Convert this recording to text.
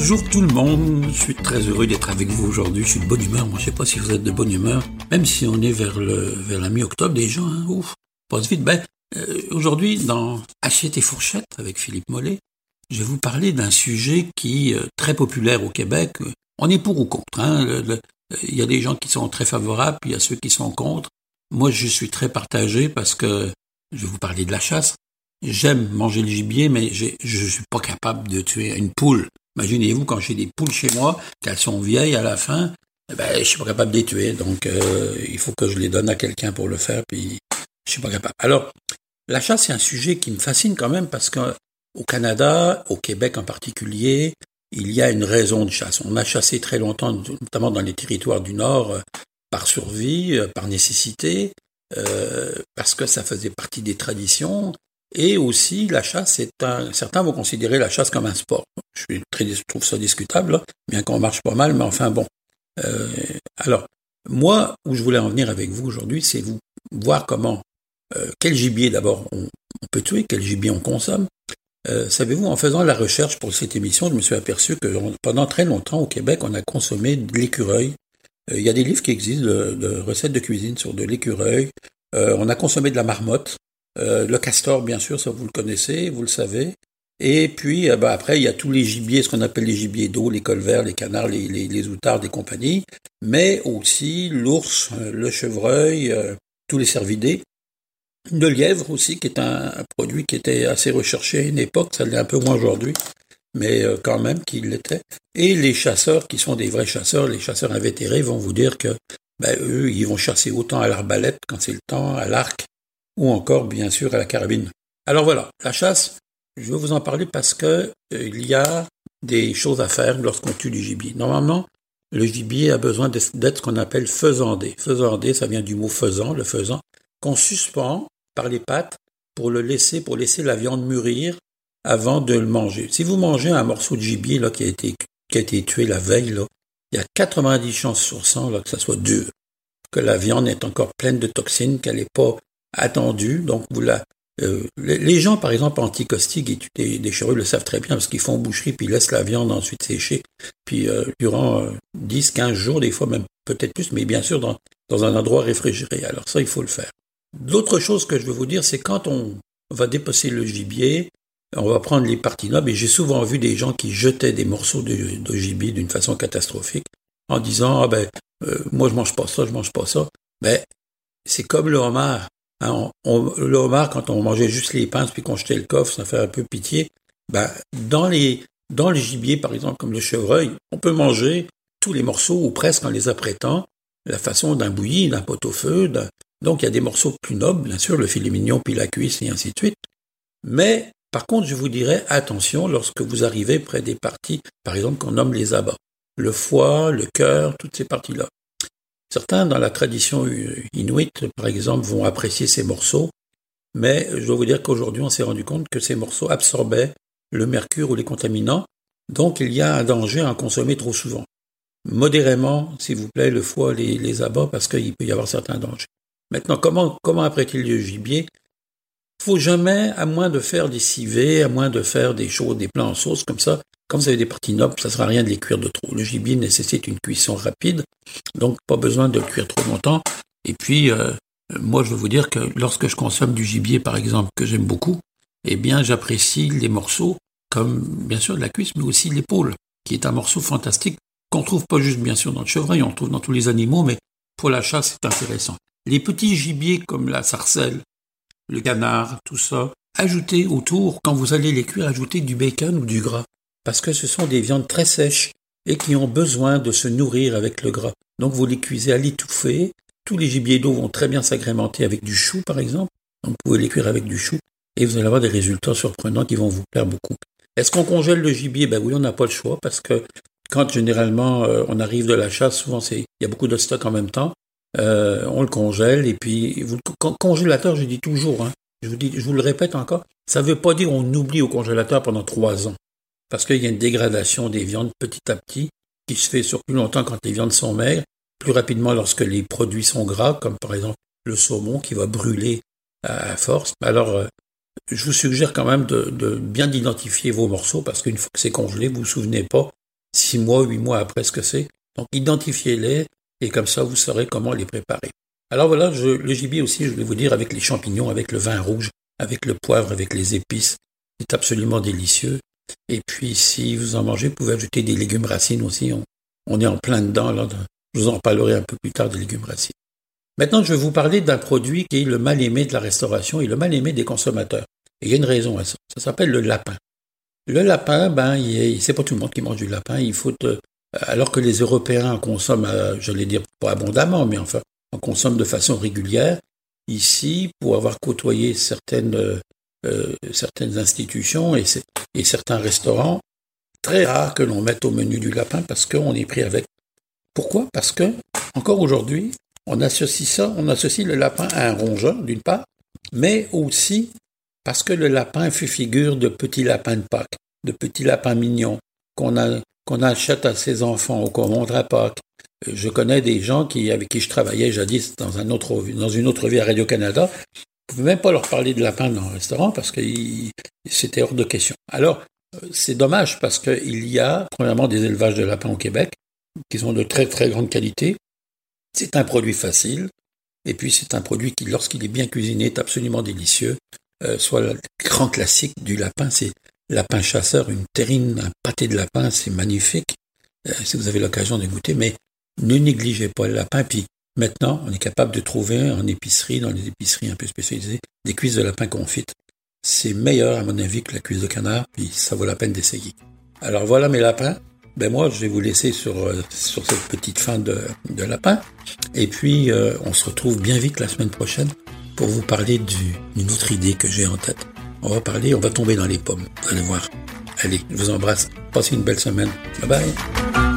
Bonjour tout le monde, je suis très heureux d'être avec vous aujourd'hui, je suis de bonne humeur, moi je sais pas si vous êtes de bonne humeur, même si on est vers le vers la mi-octobre déjà, hein, ouf, passe vite. Ben, euh, aujourd'hui dans Assiette et fourchette avec Philippe Mollet, je vais vous parler d'un sujet qui est très populaire au Québec. On est pour ou contre, hein, il y a des gens qui sont très favorables, puis il y a ceux qui sont contre. Moi, je suis très partagé parce que je vais vous parler de la chasse. J'aime manger le gibier, mais je ne suis pas capable de tuer une poule. Imaginez-vous quand j'ai des poules chez moi, qu'elles sont vieilles à la fin, eh ben, je suis pas capable de les tuer. Donc, euh, il faut que je les donne à quelqu'un pour le faire, puis je suis pas capable. Alors, la chasse, c'est un sujet qui me fascine quand même parce qu'au Canada, au Québec en particulier, il y a une raison de chasse. On a chassé très longtemps, notamment dans les territoires du Nord, euh, par survie, euh, par nécessité, parce que ça faisait partie des traditions. Et aussi, la chasse, c'est un, certains vont considérer la chasse comme un sport. Je, trouve ça discutable, bien qu'on marche pas mal, mais enfin bon. Euh, alors, moi, où je voulais en venir avec vous aujourd'hui, c'est vous voir comment, euh, quel gibier d'abord on, peut tuer, quel gibier on consomme. Euh, Savez-vous, en faisant la recherche pour cette émission, je me suis aperçu que pendant très longtemps au Québec, on a consommé de l'écureuil. Il y a des livres qui existent de, recettes de cuisine sur de l'écureuil. On a consommé de la marmotte. Euh, le castor, bien sûr, ça vous le connaissez, vous le savez. Et puis, euh, bah, après, il y a tous les gibiers, ce qu'on appelle les gibiers d'eau, les colverts, les canards, les, les, les outards des compagnies, mais aussi l'ours, euh, le chevreuil, tous les cervidés. Le lièvre aussi, qui est un, produit qui était assez recherché à une époque, ça l'est un peu moins aujourd'hui, mais quand même qu'il l'était. Et les chasseurs, qui sont des vrais chasseurs, les chasseurs invétérés, vont vous dire que ben, eux, ils vont chasser autant à l'arbalète quand c'est le temps, à l'arc, ou encore bien sûr à la carabine. Alors voilà, la chasse, je veux vous en parler parce que euh, il y a des choses à faire lorsqu'on tue du gibier. Normalement, le gibier a besoin d'être ce qu'on appelle faisandé. Faisandé, ça vient du mot faisant, le faisant, qu'on suspend par les pattes pour le laisser, pour laisser la viande mûrir avant de le manger. Si vous mangez un morceau de gibier là, qui, a été, tué la veille, il y a 90 chances sur 100 là, que ça soit dur, que la viande est encore pleine de toxines, qu'elle n'est pas attendu. Donc, vous la, euh, les gens, par exemple, anti-caustiques et des, cheveux le savent très bien parce qu'ils font boucherie puis ils laissent la viande ensuite sécher. Puis euh, durant 10, euh, 15 jours, des fois même peut-être plus, mais bien sûr dans, dans un endroit réfrigéré. Alors ça, il faut le faire. L'autre chose que je veux vous dire, c'est quand on va dépecer le gibier, on va prendre les parties nobles, et j'ai souvent vu des gens qui jetaient des morceaux de, de gibier d'une façon catastrophique, en disant, ah ben, moi je mange pas ça, je mange pas ça. Ben, c'est comme le homard. Hein, le homard, quand on mangeait juste les pinces puis qu'on jetait le coffre, ça fait un peu pitié. Ben, dans les dans le gibier, par exemple, comme le chevreuil, on peut manger tous les morceaux ou presque en les apprêtant, la façon d'un bouilli, d'un pot-au-feu. Donc il y a des morceaux plus nobles, bien sûr, le filet mignon puis la cuisse et ainsi de suite. Mais par contre, je vous dirais attention lorsque vous arrivez près des parties, par exemple, qu'on nomme les abats. Le foie, le cœur, toutes ces parties-là. Certains, dans la tradition inuite, par exemple, vont apprécier ces morceaux, mais je dois vous dire qu'aujourd'hui, on s'est rendu compte que ces morceaux absorbaient le mercure ou les contaminants, donc il y a un danger à en consommer trop souvent. Modérément, s'il vous plaît, le foie, les, les abats, parce qu'il peut y avoir certains dangers. Maintenant, comment, comment apprêter le gibier? Faut jamais, à moins de faire des civets, à moins de faire des choses, des plats en sauce comme ça, comme vous avez des parties nobles, ça sert à rien de les cuire de trop. Le gibier nécessite une cuisson rapide, donc pas besoin de le cuire trop longtemps. Et puis, euh, moi, je veux vous dire que lorsque je consomme du gibier, par exemple, que j'aime beaucoup, eh bien, j'apprécie les morceaux comme, bien sûr, de la cuisse, mais aussi l'épaule, qui est un morceau fantastique qu'on trouve pas juste, bien sûr, dans le chevreuil, on trouve dans tous les animaux, mais pour la chasse, c'est intéressant. Les petits gibiers comme la sarcelle, le canard, tout ça, ajoutez autour, quand vous allez les cuire, ajoutez du bacon ou du gras parce que ce sont des viandes très sèches et qui ont besoin de se nourrir avec le gras. Donc vous les cuisez à l'étouffée. Tous les gibiers d'eau vont très bien s'agrémenter avec du chou, par exemple. Donc vous pouvez les cuire avec du chou et vous allez avoir des résultats surprenants qui vont vous plaire beaucoup. Est-ce qu'on congèle le gibier? Ben oui, on n'a pas le choix parce que quand généralement euh, on arrive de la chasse, souvent il y a beaucoup de stock en même temps. Euh, on le congèle et puis vous, congélateur, je dis toujours, hein, je vous dis, je vous le répète encore, ça ne veut pas dire on oublie au congélateur pendant trois ans parce qu'il y a une dégradation des viandes petit à petit qui se fait sur plus longtemps quand les viandes sont maigres, plus rapidement lorsque les produits sont gras, comme par exemple le saumon qui va brûler à force. Alors, euh, je vous suggère quand même de, bien identifier vos morceaux parce qu'une fois que c'est congelé, vous vous souvenez pas six mois, huit mois après ce que c'est. Donc identifiez-les et comme ça vous saurez comment les préparer. Alors voilà, je, le gibier aussi, je vais vous dire, avec les champignons, avec le vin rouge, avec le poivre, avec les épices, c'est absolument délicieux. Et puis si vous en mangez, vous pouvez ajouter des légumes racines aussi. On, est en plein dedans. Je vous en parlerai un peu plus tard des légumes racines. Maintenant, je vais vous parler d'un produit qui est le mal aimé de la restauration et le mal aimé des consommateurs. Et il y a une raison à ça. Ça s'appelle le lapin. Le lapin, ben, c'est pas tout le monde qui mange du lapin. Il faut, euh, alors que les Européens consomment, euh, j'allais dire pas abondamment, mais enfin, on consomme de façon régulière. Ici, pour avoir côtoyé certaines, euh, certaines institutions et, certains restaurants, très rare que l'on mette au menu du lapin parce qu'on est pris avec. Pourquoi? Parce que, encore aujourd'hui, on associe ça, on associe le lapin à un rongeur, d'une part, mais aussi parce que le lapin fait figure de petit lapin de Pâques, de petit lapin mignon, qu'on achète à ses enfants ou qu'on montre à Pâques. Je connais des gens qui, avec qui je travaillais jadis dans, un autre, dans une autre vie à Radio-Canada. Même pas leur parler de lapin dans le restaurant parce que c'était hors de question. Alors, c'est dommage parce qu'il y a, premièrement, des élevages de lapins au Québec qui sont de très très grande qualité. C'est un produit facile. Et puis c'est un produit qui, lorsqu'il est bien cuisiné, est absolument délicieux. Euh, soit le grand classique du lapin, c'est lapin chasseur, une terrine, un pâté de lapin, c'est magnifique. Euh, si vous avez l'occasion de goûter, mais ne négligez pas le lapin. Puis maintenant, on est capable de trouver en épicerie, dans les épiceries un peu spécialisées, des cuisses de lapin confites. C'est meilleur, à mon avis, que la cuisse de canard, puis ça vaut la peine d'essayer. Alors voilà mes lapins. Ben moi, je vais vous laisser sur, euh, cette petite fin de, lapin. Et puis, euh, on se retrouve bien vite la semaine prochaine pour vous parler d'une autre idée que j'ai en tête. On va parler, on va tomber dans les pommes. Allez voir. Allez, je vous embrasse. Passez une belle semaine. Bye bye.